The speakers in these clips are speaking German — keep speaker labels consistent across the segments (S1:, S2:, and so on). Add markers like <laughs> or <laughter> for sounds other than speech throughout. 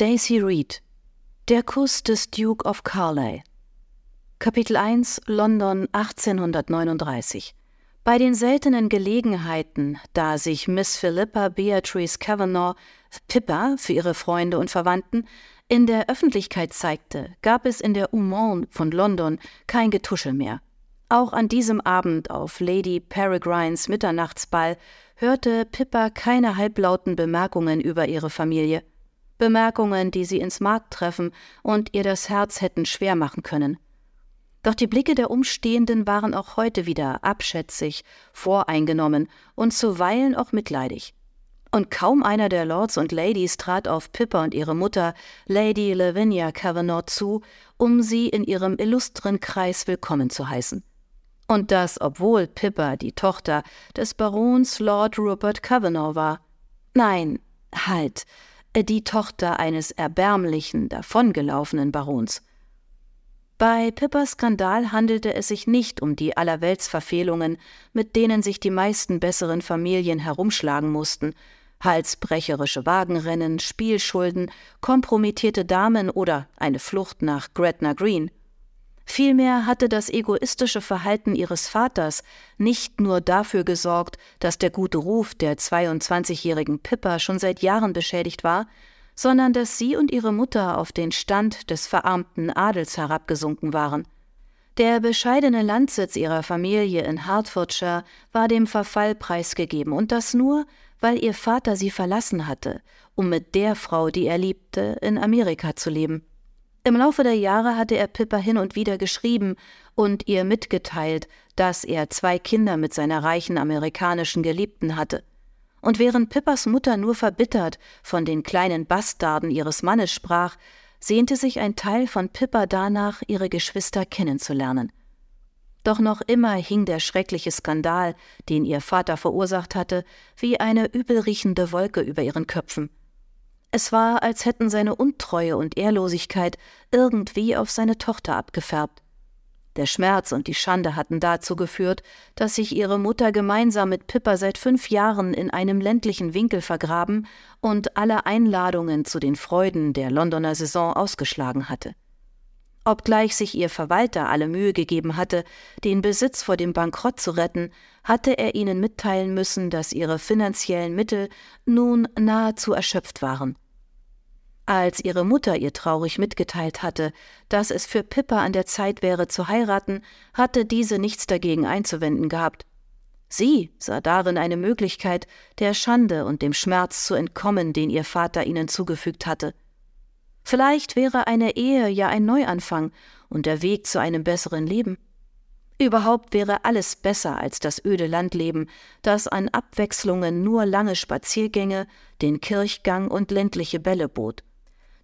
S1: Stacy Reed Der Kuss des Duke of Carley Kapitel 1 London 1839 Bei den seltenen Gelegenheiten, da sich Miss Philippa Beatrice Kavanagh, Pippa für ihre Freunde und Verwandten, in der Öffentlichkeit zeigte, gab es in der Umont von London kein Getuschel mehr. Auch an diesem Abend auf Lady Peregrines Mitternachtsball hörte Pippa keine halblauten Bemerkungen über ihre Familie. Bemerkungen, die sie ins Mark treffen und ihr das Herz hätten schwer machen können. Doch die Blicke der Umstehenden waren auch heute wieder abschätzig, voreingenommen und zuweilen auch mitleidig. Und kaum einer der Lords und Ladies trat auf Pippa und ihre Mutter, Lady Lavinia Cavanaugh, zu, um sie in ihrem illustren Kreis willkommen zu heißen. Und das, obwohl Pippa die Tochter des Barons Lord Rupert Cavanaugh war. Nein, halt, die Tochter eines erbärmlichen, davongelaufenen Barons. Bei Pippas Skandal handelte es sich nicht um die Allerweltsverfehlungen, mit denen sich die meisten besseren Familien herumschlagen mussten, halsbrecherische Wagenrennen, Spielschulden, kompromittierte Damen oder eine Flucht nach Gretna Green. Vielmehr hatte das egoistische Verhalten ihres Vaters nicht nur dafür gesorgt, dass der gute Ruf der 22-jährigen Pippa schon seit Jahren beschädigt war, sondern dass sie und ihre Mutter auf den Stand des verarmten Adels herabgesunken waren. Der bescheidene Landsitz ihrer Familie in Hertfordshire war dem Verfall preisgegeben, und das nur, weil ihr Vater sie verlassen hatte, um mit der Frau, die er liebte, in Amerika zu leben. Im Laufe der Jahre hatte er Pippa hin und wieder geschrieben und ihr mitgeteilt, dass er zwei Kinder mit seiner reichen amerikanischen Geliebten hatte. Und während Pippas Mutter nur verbittert von den kleinen Bastarden ihres Mannes sprach, sehnte sich ein Teil von Pippa danach, ihre Geschwister kennenzulernen. Doch noch immer hing der schreckliche Skandal, den ihr Vater verursacht hatte, wie eine übelriechende Wolke über ihren Köpfen. Es war, als hätten seine Untreue und Ehrlosigkeit irgendwie auf seine Tochter abgefärbt. Der Schmerz und die Schande hatten dazu geführt, dass sich ihre Mutter gemeinsam mit Pippa seit fünf Jahren in einem ländlichen Winkel vergraben und alle Einladungen zu den Freuden der Londoner Saison ausgeschlagen hatte. Obgleich sich ihr Verwalter alle Mühe gegeben hatte, den Besitz vor dem Bankrott zu retten, hatte er ihnen mitteilen müssen, dass ihre finanziellen Mittel nun nahezu erschöpft waren. Als ihre Mutter ihr traurig mitgeteilt hatte, dass es für Pippa an der Zeit wäre zu heiraten, hatte diese nichts dagegen einzuwenden gehabt. Sie sah darin eine Möglichkeit, der Schande und dem Schmerz zu entkommen, den ihr Vater ihnen zugefügt hatte. Vielleicht wäre eine Ehe ja ein Neuanfang und der Weg zu einem besseren Leben. Überhaupt wäre alles besser als das öde Landleben, das an Abwechslungen nur lange Spaziergänge, den Kirchgang und ländliche Bälle bot.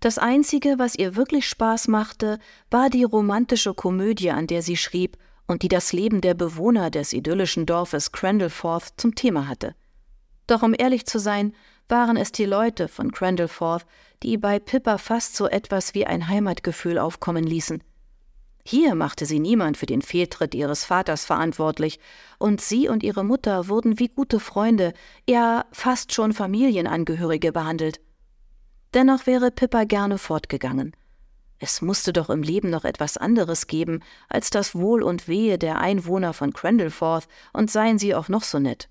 S1: Das Einzige, was ihr wirklich Spaß machte, war die romantische Komödie, an der sie schrieb und die das Leben der Bewohner des idyllischen Dorfes Crandallforth zum Thema hatte. Doch um ehrlich zu sein, waren es die Leute von Crandallforth, die bei Pippa fast so etwas wie ein Heimatgefühl aufkommen ließen. Hier machte sie niemand für den Fehltritt ihres Vaters verantwortlich, und sie und ihre Mutter wurden wie gute Freunde, ja fast schon Familienangehörige behandelt. Dennoch wäre Pippa gerne fortgegangen. Es musste doch im Leben noch etwas anderes geben als das Wohl und Wehe der Einwohner von Crandallforth, und seien sie auch noch so nett.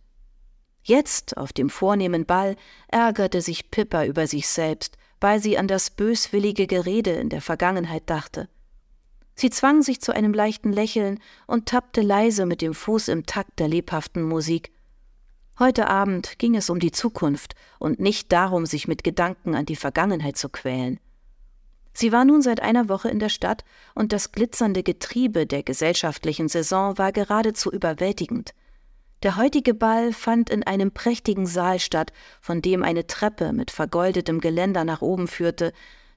S1: Jetzt, auf dem vornehmen Ball, ärgerte sich Pippa über sich selbst, weil sie an das böswillige Gerede in der Vergangenheit dachte. Sie zwang sich zu einem leichten Lächeln und tappte leise mit dem Fuß im Takt der lebhaften Musik. Heute Abend ging es um die Zukunft und nicht darum, sich mit Gedanken an die Vergangenheit zu quälen. Sie war nun seit einer Woche in der Stadt und das glitzernde Getriebe der gesellschaftlichen Saison war geradezu überwältigend. Der heutige Ball fand in einem prächtigen Saal statt, von dem eine Treppe mit vergoldetem Geländer nach oben führte,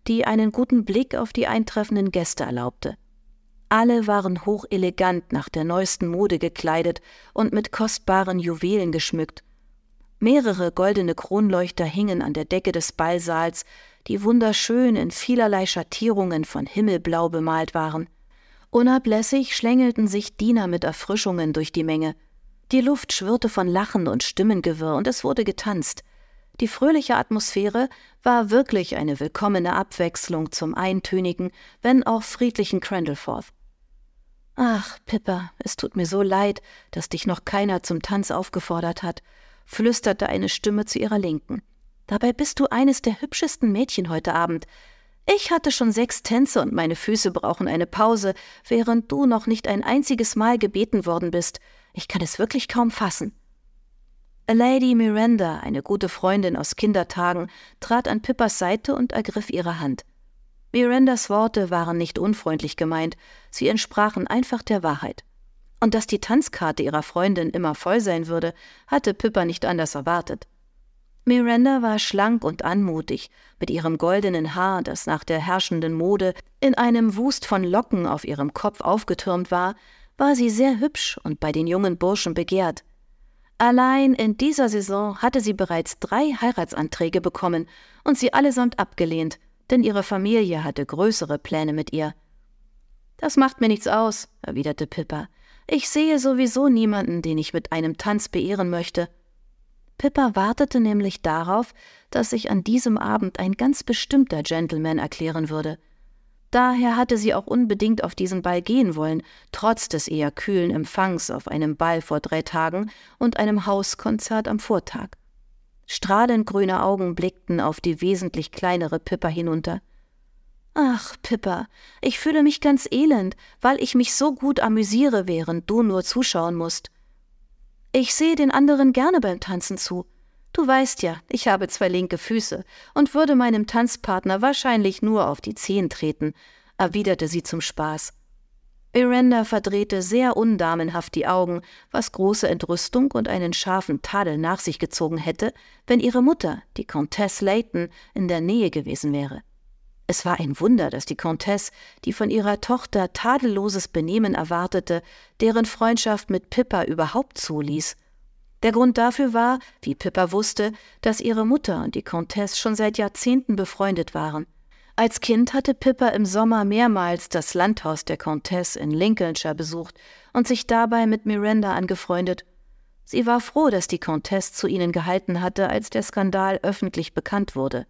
S1: die einen guten Blick auf die eintreffenden Gäste erlaubte. Alle waren hochelegant nach der neuesten Mode gekleidet und mit kostbaren Juwelen geschmückt. Mehrere goldene Kronleuchter hingen an der Decke des Ballsaals, die wunderschön in vielerlei Schattierungen von Himmelblau bemalt waren. Unablässig schlängelten sich Diener mit Erfrischungen durch die Menge. Die Luft schwirrte von Lachen und Stimmengewirr und es wurde getanzt. Die fröhliche Atmosphäre war wirklich eine willkommene Abwechslung zum eintönigen, wenn auch friedlichen Crandallforth. Ach, Pippa, es tut mir so leid, dass dich noch keiner zum Tanz aufgefordert hat, flüsterte eine Stimme zu ihrer Linken. Dabei bist du eines der hübschesten Mädchen heute Abend. Ich hatte schon sechs Tänze und meine Füße brauchen eine Pause, während du noch nicht ein einziges Mal gebeten worden bist. Ich kann es wirklich kaum fassen. Lady Miranda, eine gute Freundin aus Kindertagen, trat an Pippas Seite und ergriff ihre Hand. Mirandas Worte waren nicht unfreundlich gemeint, sie entsprachen einfach der Wahrheit. Und dass die Tanzkarte ihrer Freundin immer voll sein würde, hatte Pippa nicht anders erwartet. Miranda war schlank und anmutig, mit ihrem goldenen Haar, das nach der herrschenden Mode in einem Wust von Locken auf ihrem Kopf aufgetürmt war, war sie sehr hübsch und bei den jungen Burschen begehrt. Allein in dieser Saison hatte sie bereits drei Heiratsanträge bekommen und sie allesamt abgelehnt, denn ihre Familie hatte größere Pläne mit ihr. Das macht mir nichts aus, erwiderte Pippa. Ich sehe sowieso niemanden, den ich mit einem Tanz beehren möchte. Pippa wartete nämlich darauf, dass sich an diesem Abend ein ganz bestimmter Gentleman erklären würde. Daher hatte sie auch unbedingt auf diesen Ball gehen wollen, trotz des eher kühlen Empfangs auf einem Ball vor drei Tagen und einem Hauskonzert am Vortag. Strahlend grüne Augen blickten auf die wesentlich kleinere Pippa hinunter. Ach, Pippa, ich fühle mich ganz elend, weil ich mich so gut amüsiere, während du nur zuschauen musst. Ich sehe den anderen gerne beim Tanzen zu, Du weißt ja, ich habe zwei linke Füße und würde meinem Tanzpartner wahrscheinlich nur auf die Zehen treten, erwiderte sie zum Spaß. Miranda verdrehte sehr undamenhaft die Augen, was große Entrüstung und einen scharfen Tadel nach sich gezogen hätte, wenn ihre Mutter, die Comtesse Layton, in der Nähe gewesen wäre. Es war ein Wunder, dass die Comtesse, die von ihrer Tochter tadelloses Benehmen erwartete, deren Freundschaft mit Pippa überhaupt zuließ. Der Grund dafür war, wie Pippa wusste, dass ihre Mutter und die Comtesse schon seit Jahrzehnten befreundet waren. Als Kind hatte Pippa im Sommer mehrmals das Landhaus der Comtesse in Lincolnshire besucht und sich dabei mit Miranda angefreundet. Sie war froh, dass die Comtesse zu ihnen gehalten hatte, als der Skandal öffentlich bekannt wurde.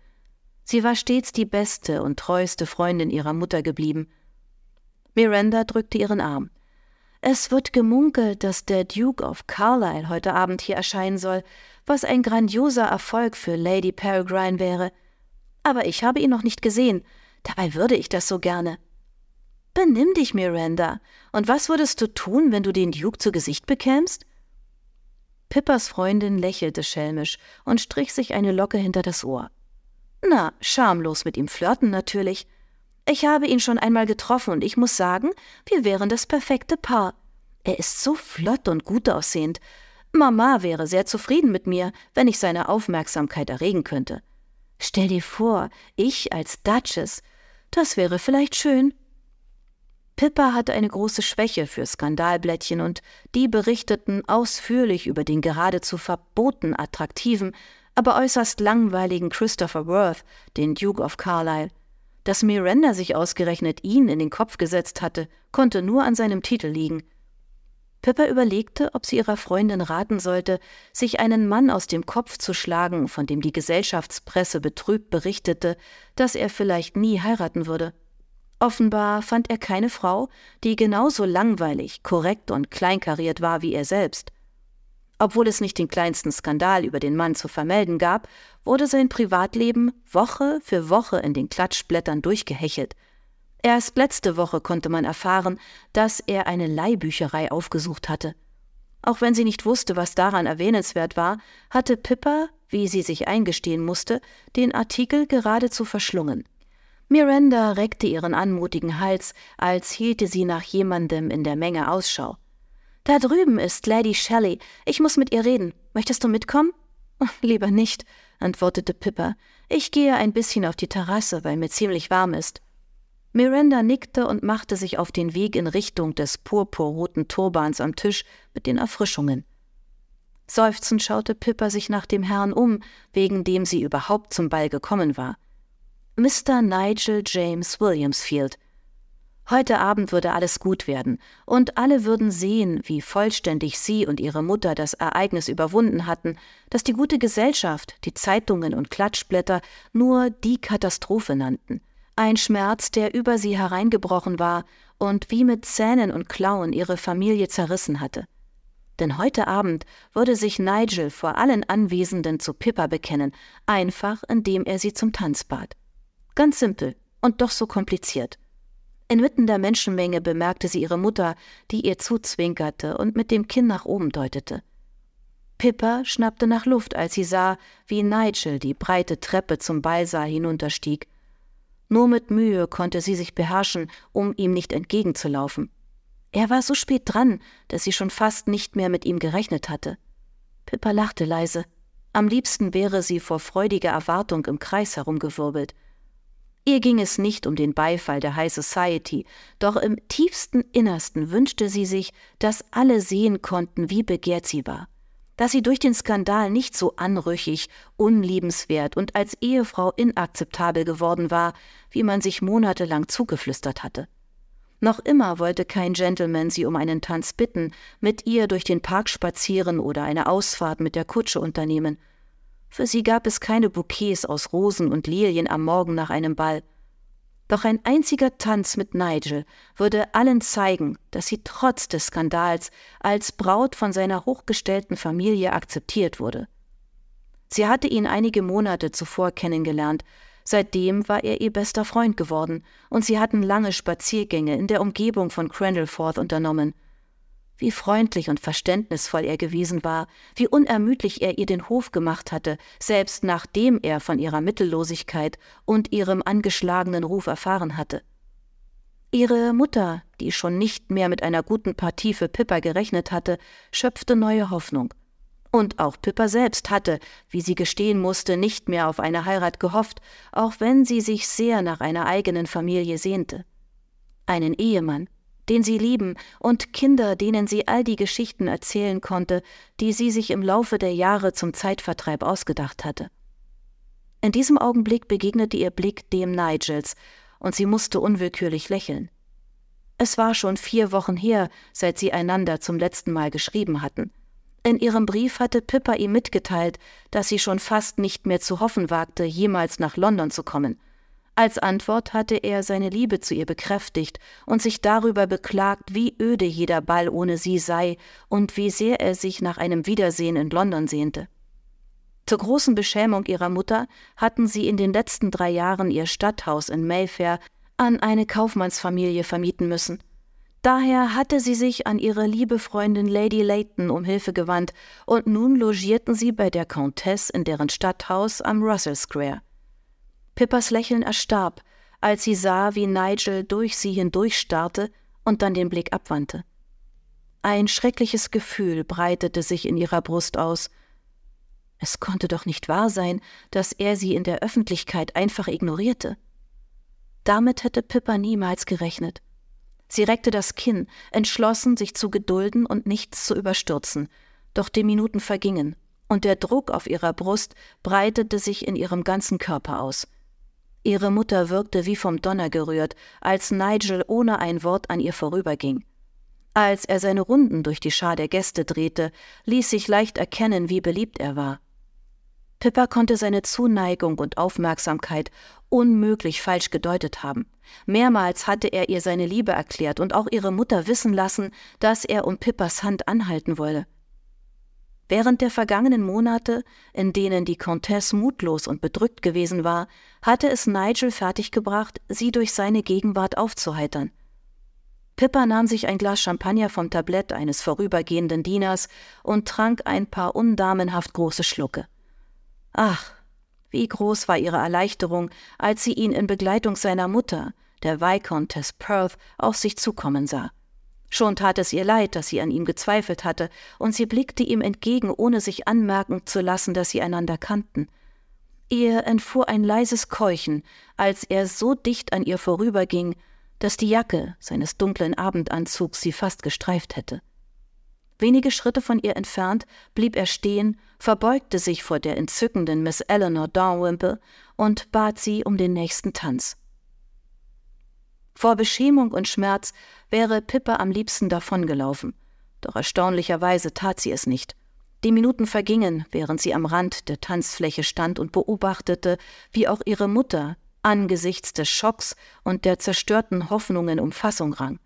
S1: Sie war stets die beste und treueste Freundin ihrer Mutter geblieben. Miranda drückte ihren Arm. Es wird gemunkelt, dass der Duke of Carlisle heute Abend hier erscheinen soll, was ein grandioser Erfolg für Lady Peregrine wäre. Aber ich habe ihn noch nicht gesehen. Dabei würde ich das so gerne. Benimm dich, Miranda. Und was würdest du tun, wenn du den Duke zu Gesicht bekämst? Pippas Freundin lächelte schelmisch und strich sich eine Locke hinter das Ohr. Na, schamlos mit ihm flirten natürlich. Ich habe ihn schon einmal getroffen und ich muss sagen, wir wären das perfekte Paar. Er ist so flott und gut aussehend. Mama wäre sehr zufrieden mit mir, wenn ich seine Aufmerksamkeit erregen könnte. Stell dir vor, ich als Duchess. Das wäre vielleicht schön. Pippa hatte eine große Schwäche für Skandalblättchen und die berichteten ausführlich über den geradezu verboten attraktiven, aber äußerst langweiligen Christopher Worth, den Duke of Carlisle. Dass Miranda sich ausgerechnet ihn in den Kopf gesetzt hatte, konnte nur an seinem Titel liegen. Pippa überlegte, ob sie ihrer Freundin raten sollte, sich einen Mann aus dem Kopf zu schlagen, von dem die Gesellschaftspresse betrübt berichtete, dass er vielleicht nie heiraten würde. Offenbar fand er keine Frau, die genauso langweilig, korrekt und kleinkariert war wie er selbst. Obwohl es nicht den kleinsten Skandal über den Mann zu vermelden gab, wurde sein Privatleben Woche für Woche in den Klatschblättern durchgehechelt. Erst letzte Woche konnte man erfahren, dass er eine Leihbücherei aufgesucht hatte. Auch wenn sie nicht wusste, was daran erwähnenswert war, hatte Pippa, wie sie sich eingestehen musste, den Artikel geradezu verschlungen. Miranda reckte ihren anmutigen Hals, als hielte sie nach jemandem in der Menge Ausschau. Da drüben ist Lady Shelley. Ich muss mit ihr reden. Möchtest du mitkommen? <laughs> Lieber nicht, antwortete Pippa. Ich gehe ein bisschen auf die Terrasse, weil mir ziemlich warm ist. Miranda nickte und machte sich auf den Weg in Richtung des purpurroten Turbans am Tisch mit den Erfrischungen. Seufzend schaute Pippa sich nach dem Herrn um, wegen dem sie überhaupt zum Ball gekommen war. Mr. Nigel James Williamsfield. Heute Abend würde alles gut werden, und alle würden sehen, wie vollständig sie und ihre Mutter das Ereignis überwunden hatten, dass die gute Gesellschaft, die Zeitungen und Klatschblätter nur die Katastrophe nannten. Ein Schmerz, der über sie hereingebrochen war und wie mit Zähnen und Klauen ihre Familie zerrissen hatte. Denn heute Abend würde sich Nigel vor allen Anwesenden zu Pippa bekennen, einfach indem er sie zum Tanz bat. Ganz simpel und doch so kompliziert. Inmitten der Menschenmenge bemerkte sie ihre Mutter, die ihr zuzwinkerte und mit dem Kinn nach oben deutete. Pippa schnappte nach Luft, als sie sah, wie Nigel die breite Treppe zum Ballsaal hinunterstieg. Nur mit Mühe konnte sie sich beherrschen, um ihm nicht entgegenzulaufen. Er war so spät dran, dass sie schon fast nicht mehr mit ihm gerechnet hatte. Pippa lachte leise. Am liebsten wäre sie vor freudiger Erwartung im Kreis herumgewirbelt. Ihr ging es nicht um den Beifall der High Society, doch im tiefsten Innersten wünschte sie sich, dass alle sehen konnten, wie begehrt sie war, dass sie durch den Skandal nicht so anrüchig, unliebenswert und als Ehefrau inakzeptabel geworden war, wie man sich monatelang zugeflüstert hatte. Noch immer wollte kein Gentleman sie um einen Tanz bitten, mit ihr durch den Park spazieren oder eine Ausfahrt mit der Kutsche unternehmen. Für sie gab es keine Bouquets aus Rosen und Lilien am Morgen nach einem Ball. Doch ein einziger Tanz mit Nigel würde allen zeigen, dass sie trotz des Skandals als Braut von seiner hochgestellten Familie akzeptiert wurde. Sie hatte ihn einige Monate zuvor kennengelernt, seitdem war er ihr bester Freund geworden, und sie hatten lange Spaziergänge in der Umgebung von Crandallforth unternommen – wie freundlich und verständnisvoll er gewesen war, wie unermüdlich er ihr den Hof gemacht hatte, selbst nachdem er von ihrer Mittellosigkeit und ihrem angeschlagenen Ruf erfahren hatte. Ihre Mutter, die schon nicht mehr mit einer guten Partie für Pippa gerechnet hatte, schöpfte neue Hoffnung. Und auch Pippa selbst hatte, wie sie gestehen musste, nicht mehr auf eine Heirat gehofft, auch wenn sie sich sehr nach einer eigenen Familie sehnte. Einen Ehemann, den sie lieben, und Kinder, denen sie all die Geschichten erzählen konnte, die sie sich im Laufe der Jahre zum Zeitvertreib ausgedacht hatte. In diesem Augenblick begegnete ihr Blick dem Nigels, und sie musste unwillkürlich lächeln. Es war schon vier Wochen her, seit sie einander zum letzten Mal geschrieben hatten. In ihrem Brief hatte Pippa ihm mitgeteilt, dass sie schon fast nicht mehr zu hoffen wagte, jemals nach London zu kommen. Als Antwort hatte er seine Liebe zu ihr bekräftigt und sich darüber beklagt, wie öde jeder Ball ohne sie sei und wie sehr er sich nach einem Wiedersehen in London sehnte. Zur großen Beschämung ihrer Mutter hatten sie in den letzten drei Jahren ihr Stadthaus in Mayfair an eine Kaufmannsfamilie vermieten müssen. Daher hatte sie sich an ihre liebe Freundin Lady Layton um Hilfe gewandt, und nun logierten sie bei der Countess in deren Stadthaus am Russell Square. Pippas Lächeln erstarb, als sie sah, wie Nigel durch sie hindurchstarrte und dann den Blick abwandte. Ein schreckliches Gefühl breitete sich in ihrer Brust aus. Es konnte doch nicht wahr sein, dass er sie in der Öffentlichkeit einfach ignorierte. Damit hätte Pippa niemals gerechnet. Sie reckte das Kinn, entschlossen, sich zu gedulden und nichts zu überstürzen. Doch die Minuten vergingen, und der Druck auf ihrer Brust breitete sich in ihrem ganzen Körper aus. Ihre Mutter wirkte wie vom Donner gerührt, als Nigel ohne ein Wort an ihr vorüberging. Als er seine Runden durch die Schar der Gäste drehte, ließ sich leicht erkennen, wie beliebt er war. Pippa konnte seine Zuneigung und Aufmerksamkeit unmöglich falsch gedeutet haben. Mehrmals hatte er ihr seine Liebe erklärt und auch ihre Mutter wissen lassen, dass er um Pippas Hand anhalten wolle. Während der vergangenen Monate, in denen die Comtesse mutlos und bedrückt gewesen war, hatte es Nigel fertiggebracht, sie durch seine Gegenwart aufzuheitern. Pippa nahm sich ein Glas Champagner vom Tablett eines vorübergehenden Dieners und trank ein paar undamenhaft große Schlucke. Ach, wie groß war ihre Erleichterung, als sie ihn in Begleitung seiner Mutter, der Viscountess Perth, auf sich zukommen sah. Schon tat es ihr leid, dass sie an ihm gezweifelt hatte, und sie blickte ihm entgegen, ohne sich anmerken zu lassen, dass sie einander kannten. Ihr entfuhr ein leises Keuchen, als er so dicht an ihr vorüberging, dass die Jacke seines dunklen Abendanzugs sie fast gestreift hätte. Wenige Schritte von ihr entfernt blieb er stehen, verbeugte sich vor der entzückenden Miss Eleanor Dalrymple und bat sie um den nächsten Tanz. Vor Beschämung und Schmerz wäre Pippa am liebsten davongelaufen. Doch erstaunlicherweise tat sie es nicht. Die Minuten vergingen, während sie am Rand der Tanzfläche stand und beobachtete, wie auch ihre Mutter angesichts des Schocks und der zerstörten Hoffnungen um Fassung rang.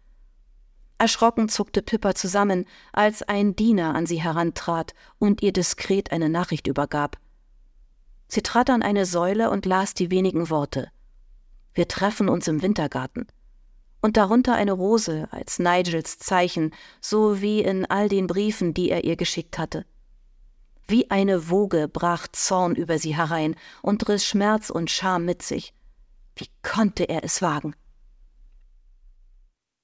S1: Erschrocken zuckte Pippa zusammen, als ein Diener an sie herantrat und ihr diskret eine Nachricht übergab. Sie trat an eine Säule und las die wenigen Worte. Wir treffen uns im Wintergarten. Und darunter eine Rose als Nigels Zeichen, so wie in all den Briefen, die er ihr geschickt hatte. Wie eine Woge brach Zorn über sie herein und riss Schmerz und Scham mit sich. Wie konnte er es wagen?